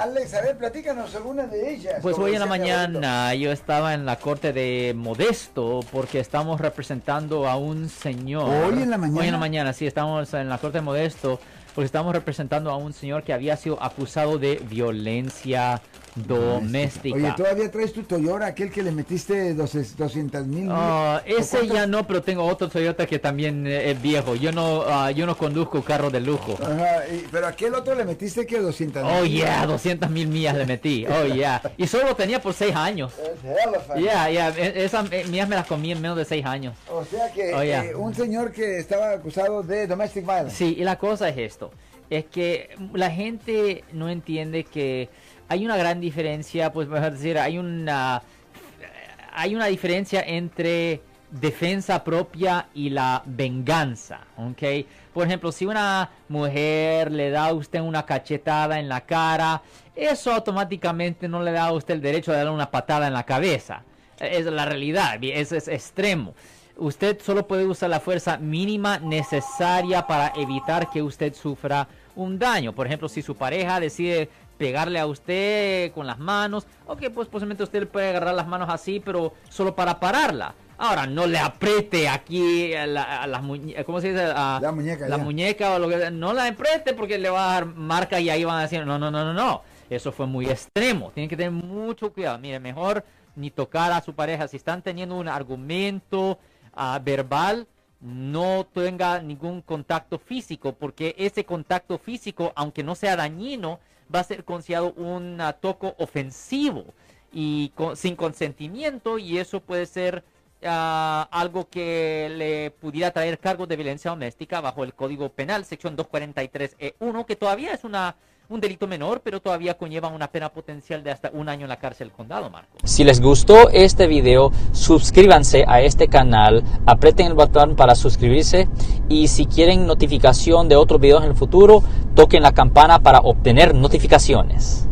Alex, a ver, platícanos alguna de ellas. Pues hoy en la mañana yo estaba en la corte de Modesto porque estamos representando a un señor. ¿Hoy en la mañana? Hoy en la mañana, sí, estamos en la corte de Modesto porque estamos representando a un señor que había sido acusado de violencia doméstica. Oye, todavía traes tu Toyota, aquel que le metiste 200 mil. Ah, ese ya no, pero tengo otro Toyota que también eh, es viejo. Yo no, ah, yo no conduzco carro de lujo. Ajá, y- pero aquel otro le metiste que 200 Oh yeah, 200 mil millas le metí. Oh yeah. Y solo lo tenía por 6 años. Yeah, yeah. e- Esas eh, millas me las comí en menos de 6 años. O sea que Oh, yeah. eh, un señor que estaba acusado de domestic violence. Sí, y la cosa es Es que la gente no entiende que hay una gran diferencia, pues mejor decir, hay una hay una diferencia entre defensa propia y la venganza, ¿ok? Por ejemplo, si una mujer le da a usted una cachetada en la cara, eso automáticamente no le da a usted el derecho de darle una patada en la cabeza. Es la realidad, es extremo. Usted solo puede usar la fuerza mínima necesaria para evitar que usted sufra un daño. Por ejemplo, si su pareja decide pegarle a usted con las manos, ok, pues posiblemente usted le puede agarrar las manos así, pero solo para pararla. Ahora, no le apriete aquí a, la- a las muñecas, ¿cómo se dice? A- La muñeca, La ya. muñeca o lo que No la apriete porque le va a dar marca y ahí van a decir, no, no, no, no, no. Eso fue muy extremo. Tienen que tener mucho cuidado. Mire, mejor ni tocar a su pareja. Si están teniendo un argumento verbal, no tenga ningún contacto físico, porque ese contacto físico, aunque no sea dañino, va a ser considerado un toco ofensivo y sin consentimiento, y eso puede ser ah, algo que le pudiera traer cargos de violencia doméstica bajo el Código Penal, sección 243E1, que todavía es una, un delito menor, pero todavía conlleva una pena potencial de hasta un año en la cárcel condado, Marco. Si les gustó este video, suscríbanse a este canal, aprieten el botón para suscribirse y si quieren notificación de otros videos en el futuro, toquen la campana para obtener notificaciones.